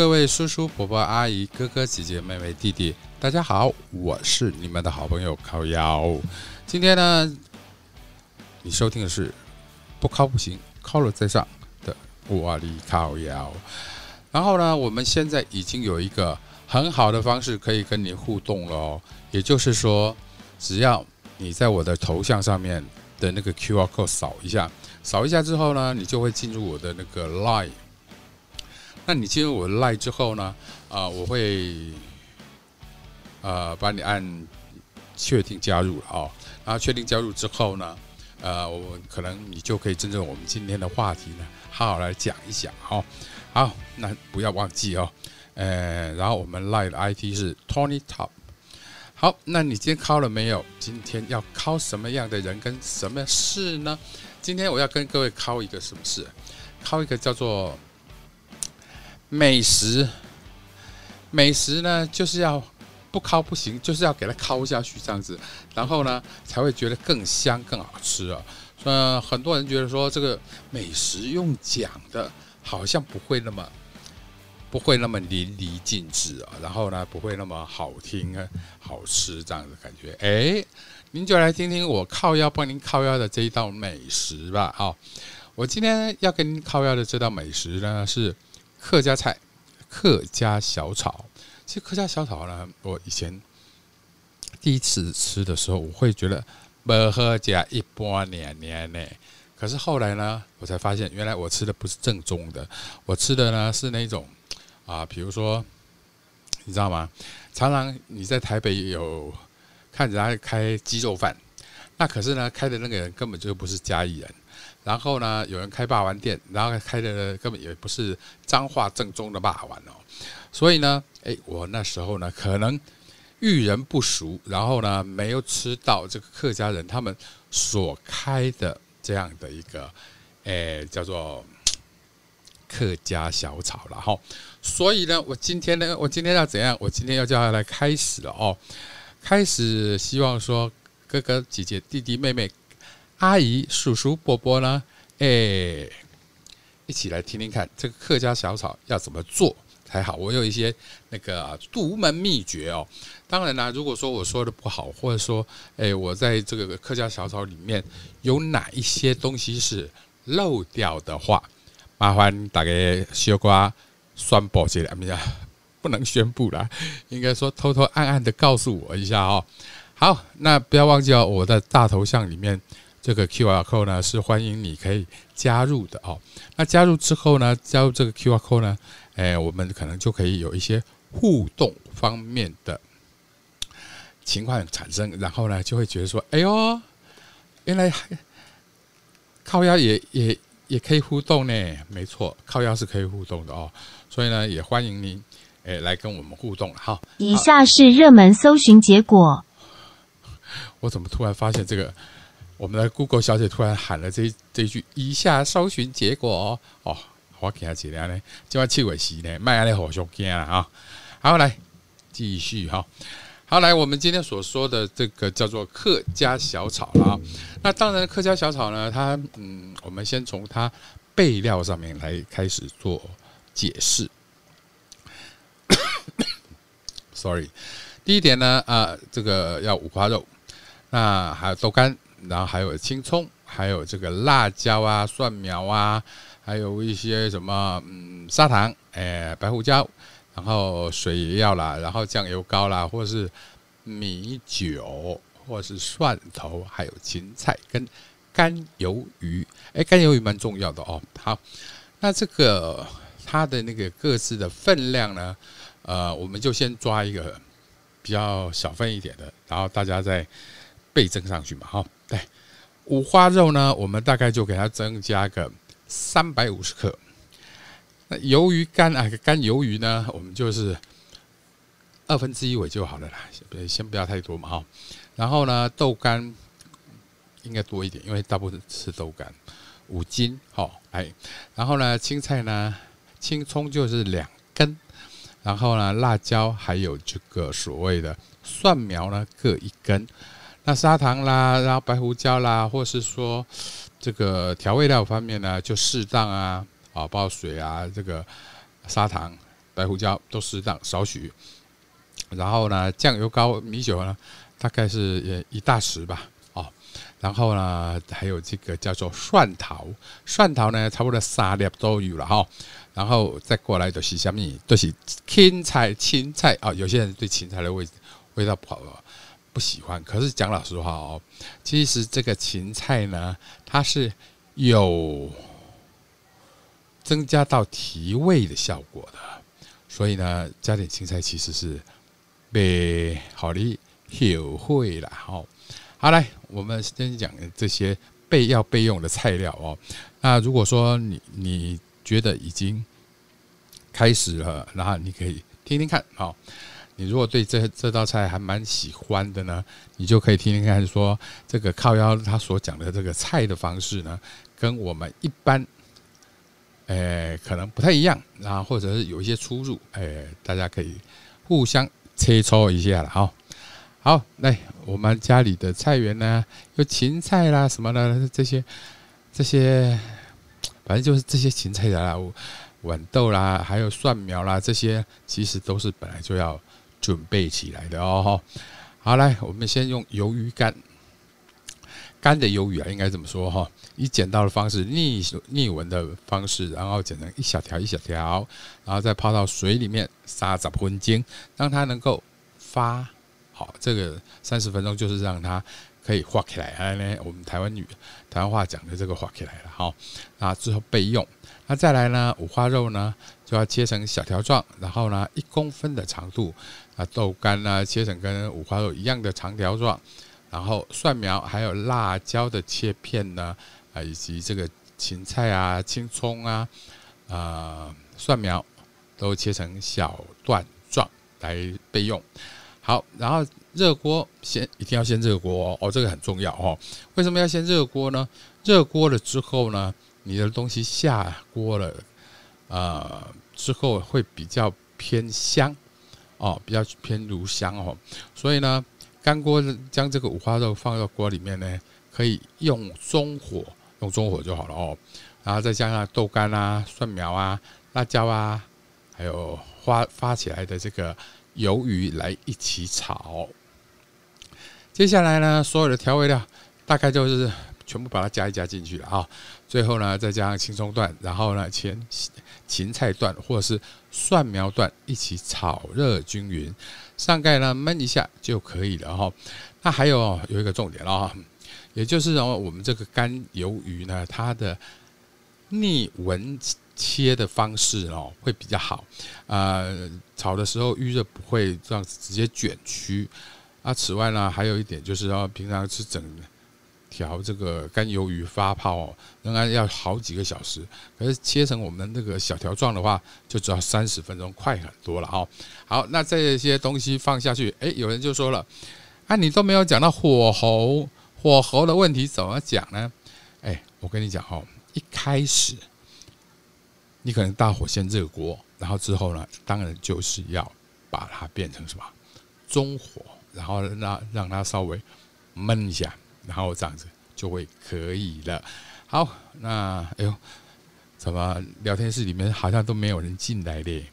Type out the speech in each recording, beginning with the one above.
各位叔叔、伯伯、阿姨、哥哥、姐姐、妹妹、弟弟，大家好，我是你们的好朋友烤腰。今天呢，你收听的是不靠不行，靠了再上的我力烤腰。然后呢，我们现在已经有一个很好的方式可以跟你互动了哦，也就是说，只要你在我的头像上面的那个 QR code 扫一下，扫一下之后呢，你就会进入我的那个 Line。那你进入我的 Line 之后呢，啊，我会呃把你按确定加入了哦，然后确定加入之后呢，呃，我可能你就可以真正我们今天的话题呢，好好来讲一讲哦。好，那不要忘记哦，呃，然后我们 Line 的 IT 是 Tony Top。好，那你今天考了没有？今天要考什么样的人跟什么事呢？今天我要跟各位考一个什么事？考一个叫做美食。美食呢，就是要不烤不行，就是要给它烤下去这样子，然后呢才会觉得更香更好吃啊。呃，很多人觉得说这个美食用讲的，好像不会那么不会那么淋漓尽致啊，然后呢不会那么好听啊、好吃这样的感觉。哎，您就来听听我靠腰帮您靠腰的这一道美食吧。好，我今天要跟您靠腰的这道美食呢是客家菜。客家小炒，其实客家小炒呢，我以前第一次吃的时候，我会觉得不喝加一般年年呢。可是后来呢，我才发现，原来我吃的不是正宗的，我吃的呢是那种啊，比如说，你知道吗？常常你在台北有看人家开鸡肉饭，那可是呢，开的那个人根本就不是嘉义人。然后呢，有人开霸王店，然后开的根本也不是彰化正宗的霸王哦。所以呢，哎，我那时候呢，可能遇人不熟，然后呢，没有吃到这个客家人他们所开的这样的一个，哎，叫做客家小炒了哈。所以呢，我今天呢，我今天要怎样？我今天要叫他来开始了哦。开始，希望说哥哥姐姐弟弟妹妹。阿姨、叔叔、伯伯呢？哎，一起来听听看，这个客家小炒要怎么做才好？我有一些那个独门秘诀哦。当然啦，如果说我说的不好，或者说，哎，我在这个客家小炒里面有哪一些东西是漏掉的话，麻烦大家小瓜宣布一下，不不能宣布啦，应该说偷偷暗暗的告诉我一下哦。好，那不要忘记哦，我的大头像里面。这个 Q R code 呢是欢迎你可以加入的哦。那加入之后呢，加入这个 Q R code 呢，哎，我们可能就可以有一些互动方面的情况产生，然后呢，就会觉得说，哎呦，原来靠腰也也也可以互动呢。没错，靠腰是可以互动的哦。所以呢，也欢迎您哎来跟我们互动。好，以下是热门搜寻结果。我怎么突然发现这个？我们的 Google 小姐突然喊了这这句：“以下搜寻结果哦，我给她解了呢，今晚七尾席呢，卖安的好凶惊了！啊，好来继续哈，好来，我们今天所说的这个叫做客家小炒啊。那当然，客家小炒呢，它嗯，我们先从它备料上面来开始做解释。Sorry，第一点呢，啊，这个要五花肉，那还有豆干。然后还有青葱，还有这个辣椒啊、蒜苗啊，还有一些什么嗯砂糖，哎白胡椒，然后水也要啦，然后酱油膏啦，或是米酒，或是蒜头，还有芹菜跟干鱿鱼，哎干鱿鱼蛮重要的哦。好，那这个它的那个各自的分量呢，呃，我们就先抓一个比较小份一点的，然后大家再倍增上去嘛，哈。对，五花肉呢，我们大概就给它增加个三百五十克。那鱿鱼干啊，干鱿鱼呢，我们就是二分之一尾就好了啦，先不要太多嘛哈。然后呢，豆干应该多一点，因为大部分吃豆干，五斤好哎。然后呢，青菜呢，青葱就是两根。然后呢，辣椒还有这个所谓的蒜苗呢，各一根。那砂糖啦，然后白胡椒啦，或是说这个调味料方面呢，就适当啊，啊，包水啊，这个砂糖，白胡椒都适当少许。然后呢，酱油膏、米酒呢，大概是也一大匙吧，哦。然后呢，还有这个叫做蒜头，蒜头呢，差不多三粒都有了哈。然后再过来就是什么？都是青菜，青菜啊。有些人对芹菜的味味道不好，不喜欢。可是讲老实话哦，其实这个芹菜呢，它是有增加到提味的效果的。所以呢，加点青菜其实是。被好的体会了哈，好来，我们先讲这些备要备用的菜料哦。那如果说你你觉得已经开始了，然后你可以听听看哦。你如果对这这道菜还蛮喜欢的呢，你就可以听听看，说这个靠腰他所讲的这个菜的方式呢，跟我们一般，诶可能不太一样，然后或者是有一些出入，诶，大家可以互相。切磋一下了哈，好，来我们家里的菜园呢，有芹菜啦什么的这些，这些，反正就是这些芹菜啦、豌豆啦，还有蒜苗啦，这些其实都是本来就要准备起来的哦。好，来我们先用鱿鱼干，干的鱿鱼啊，应该怎么说哈？以剪刀的方式，逆逆纹的方式，然后剪成一小条一小条，然后再泡到水里面三十分精，让它能够发好。这个三十分钟就是让它可以化起来。还呢，我们台湾语台湾话讲的这个化起来了哈。那之后备用。那再来呢，五花肉呢就要切成小条状，然后呢一公分的长度。啊，豆干呢切成跟五花肉一样的长条状。然后蒜苗还有辣椒的切片呢，啊，以及这个芹菜啊、青葱啊、啊蒜苗都切成小段状来备用。好，然后热锅先一定要先热锅哦，这个很重要哦。为什么要先热锅呢？热锅了之后呢，你的东西下锅了，呃，之后会比较偏香哦，比较偏乳香哦，所以呢。干锅将这个五花肉放到锅里面呢，可以用中火，用中火就好了哦。然后再加上豆干啊、蒜苗啊、辣椒啊，还有发发起来的这个鱿鱼来一起炒。接下来呢，所有的调味料大概就是全部把它加一加进去了啊。最后呢，再加上青葱段，然后呢，切芹菜段或者是蒜苗段一起炒热均匀。上盖呢焖一下就可以了哈。那还有有一个重点了哈，也就是哦，我们这个干鱿鱼呢，它的逆纹切的方式哦会比较好。呃，炒的时候预热不会这样子直接卷曲。啊，此外呢，还有一点就是哦，平常吃整。调这个干鱿鱼发泡哦，仍然要好几个小时。可是切成我们那个小条状的话，就只要三十分钟，快很多了哈。好，那这些东西放下去，哎，有人就说了，啊，你都没有讲到火候，火候的问题怎么讲呢？哎，我跟你讲哦，一开始你可能大火先热锅，然后之后呢，当然就是要把它变成什么中火，然后让让它稍微焖一下。然后这样子就会可以了。好，那哎呦，怎么聊天室里面好像都没有人进来的？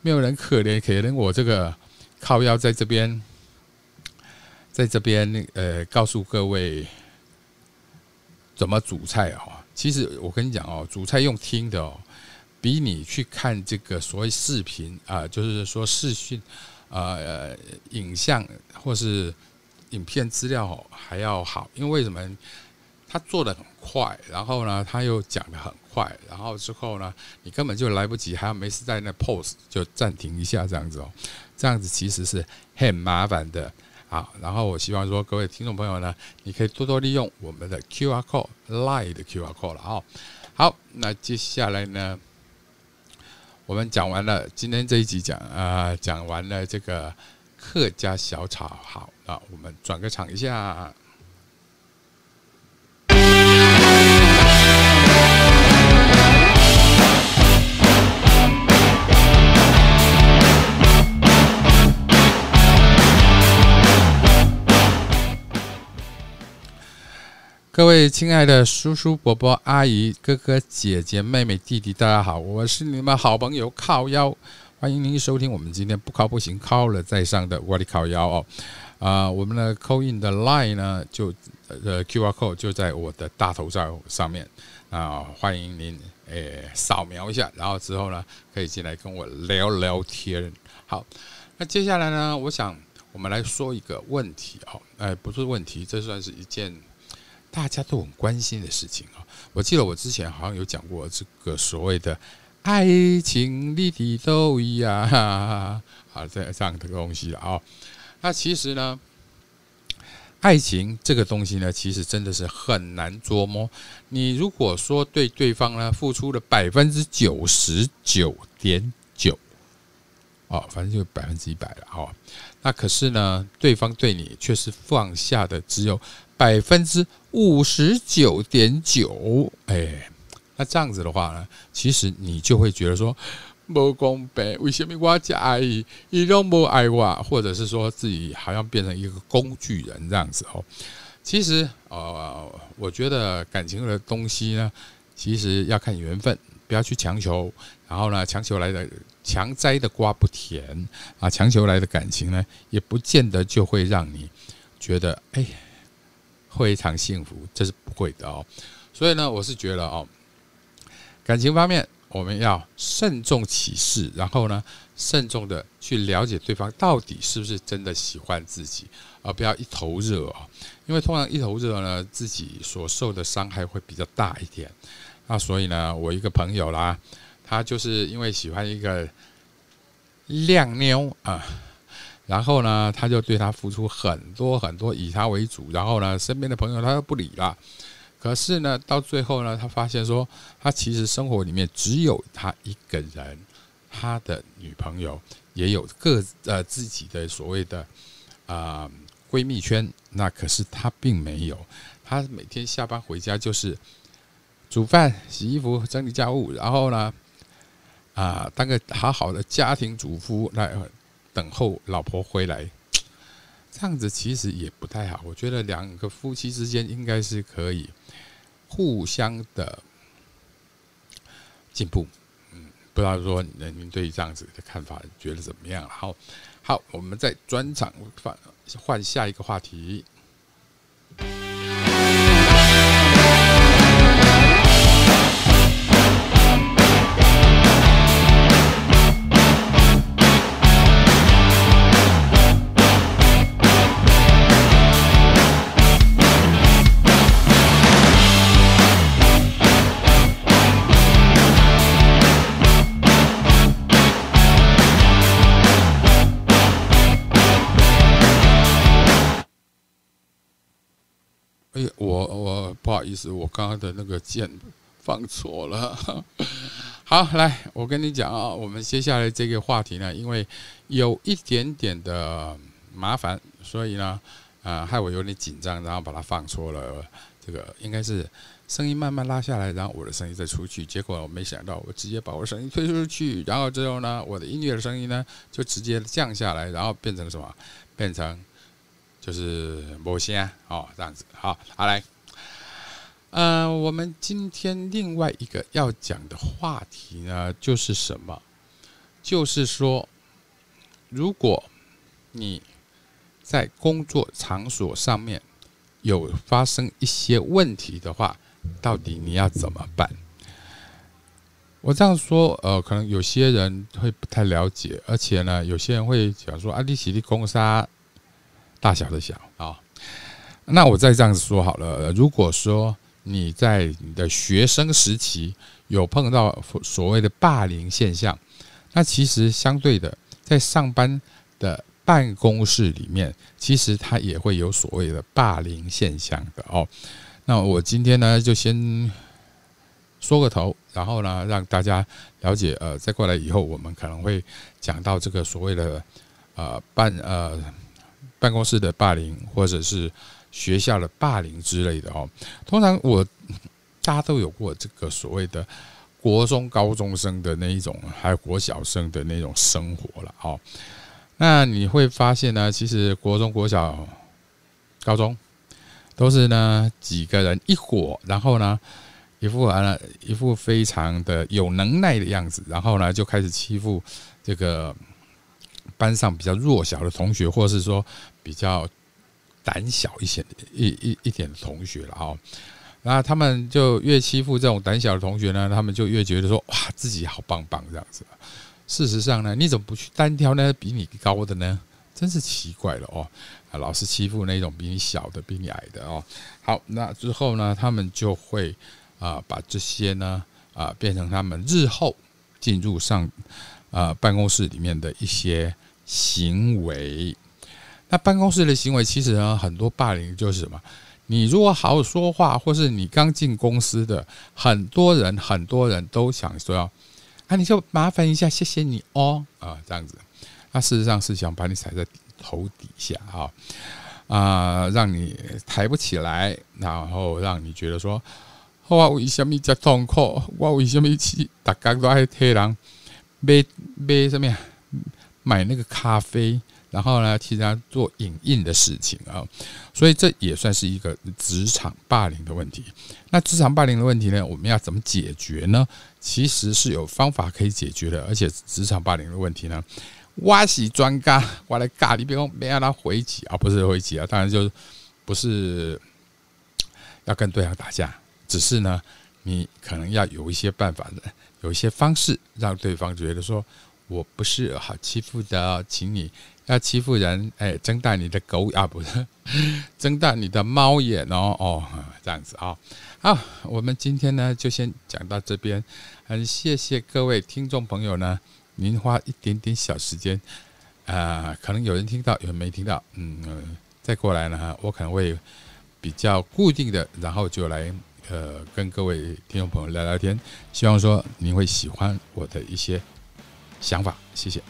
没有人可怜，可怜我这个靠腰在这边，在这边呃，告诉各位怎么煮菜哦。其实我跟你讲哦，煮菜用听的哦，比你去看这个所谓视频啊，就是说视讯啊，影像或是。影片资料还要好，因为什么？他做的很快，然后呢，他又讲的很快，然后之后呢，你根本就来不及，还要没事在那 pose 就暂停一下这样子哦，这样子其实是很麻烦的啊。然后我希望说各位听众朋友呢，你可以多多利用我们的 QR code Line 的 QR code 了啊。好，那接下来呢，我们讲完了今天这一集讲啊，讲完了这个。客家小炒好那，我们转个场一下。各位亲爱的叔叔、伯伯、阿姨、哥哥、姐姐、妹妹、弟弟，大家好，我是你们好朋友靠腰。欢迎您收听我们今天不考不行，考了再上的我的考腰哦。啊，我们的扣印的 line 呢，就呃 QR code 就在我的大头照上面啊，欢迎您诶扫描一下，然后之后呢可以进来跟我聊聊天。好，那接下来呢，我想我们来说一个问题哦，哎，不是问题，这算是一件大家都很关心的事情啊。我记得我之前好像有讲过这个所谓的。爱情里的都一样，好这这样的东西了啊。那其实呢，爱情这个东西呢，其实真的是很难捉摸。你如果说对对方呢付出了百分之九十九点九，哦，反正就百分之一百了哦。那可是呢，对方对你却是放下的只有百分之五十九点九，哎。那这样子的话呢，其实你就会觉得说，不公平，为什么我这爱伊，伊都不爱我，或者是说自己好像变成一个工具人这样子哦。其实呃，我觉得感情的东西呢，其实要看缘分，不要去强求。然后呢，强求来的强摘的瓜不甜啊，强求来的感情呢，也不见得就会让你觉得哎非常幸福，这是不会的哦。所以呢，我是觉得哦。感情方面，我们要慎重启示，然后呢，慎重的去了解对方到底是不是真的喜欢自己，而不要一头热啊。因为通常一头热呢，自己所受的伤害会比较大一点。那所以呢，我一个朋友啦，他就是因为喜欢一个靓妞啊，然后呢，他就对他付出很多很多，以他为主，然后呢，身边的朋友他都不理了。可是呢，到最后呢，他发现说，他其实生活里面只有他一个人，他的女朋友也有各呃自己的所谓的啊闺蜜圈，那可是他并没有，他每天下班回家就是煮饭、洗衣服、整理家务，然后呢啊当个好好的家庭主妇来等候老婆回来。这样子其实也不太好，我觉得两个夫妻之间应该是可以互相的进步。嗯，不知道说您对这样子的看法觉得怎么样？好，好，我们再转场换换下一个话题。意思，我刚刚的那个键放错了。好，来，我跟你讲啊，我们接下来这个话题呢，因为有一点点的麻烦，所以呢，啊，害我有点紧张，然后把它放错了。这个应该是声音慢慢拉下来，然后我的声音再出去。结果我没想到，我直接把我声音推出去，然后之后呢，我的音乐的声音呢就直接降下来，然后变成什么？变成。就是某些哦，这样子，好，好来，呃，我们今天另外一个要讲的话题呢，就是什么？就是说，如果你在工作场所上面有发生一些问题的话，到底你要怎么办？我这样说，呃，可能有些人会不太了解，而且呢，有些人会讲说，阿迪喜利攻杀。大小的小啊，那我再这样子说好了。如果说你在你的学生时期有碰到所谓的霸凌现象，那其实相对的，在上班的办公室里面，其实它也会有所谓的霸凌现象的哦。那我今天呢，就先说个头，然后呢，让大家了解。呃，再过来以后，我们可能会讲到这个所谓的呃办呃。办公室的霸凌，或者是学校的霸凌之类的哦。通常我大家都有过这个所谓的国中高中生的那一种，还有国小生的那种生活了哦。那你会发现呢，其实国中国小、高中都是呢几个人一伙，然后呢一副啊一副非常的有能耐的样子，然后呢就开始欺负这个班上比较弱小的同学，或者是说比较胆小一些一一一点的同学了哦。那他们就越欺负这种胆小的同学呢，他们就越觉得说哇自己好棒棒这样子。事实上呢，你怎么不去单挑那比你高的呢？真是奇怪了哦！啊，老是欺负那种比你小的、比你矮的哦。好，那之后呢，他们就会啊把这些呢啊变成他们日后进入上啊办公室里面的一些行为。那办公室的行为其实呢，很多霸凌就是什么？你如果好好说话，或是你刚进公司的，很多人很多人都想说要啊，你就麻烦一下，谢谢你哦啊，这样子。那事实上是想把你踩在头底下啊啊，让你抬不起来，然后让你觉得说，我为什么这痛苦？我为什么去大家都爱替人买买什么呀？买那个咖啡，然后呢替他做影印的事情啊，所以这也算是一个职场霸凌的问题。那职场霸凌的问题呢，我们要怎么解决呢？其实是有方法可以解决的，而且职场霸凌的问题呢。挖洗专家，我来咖喱，别讲别让他回击啊，不是回击啊，当然就是不是要跟对方打架，只是呢，你可能要有一些办法的，有一些方式让对方觉得说我不是好欺负的，请你要欺负人，哎，睁大你的狗啊，不是，睁大你的猫眼哦，哦，这样子啊，好，我们今天呢就先讲到这边，很谢谢各位听众朋友呢。您花一点点小时间，啊，可能有人听到，有人没听到，嗯，再过来呢，我可能会比较固定的，然后就来呃跟各位听众朋友聊聊天，希望说您会喜欢我的一些想法，谢谢。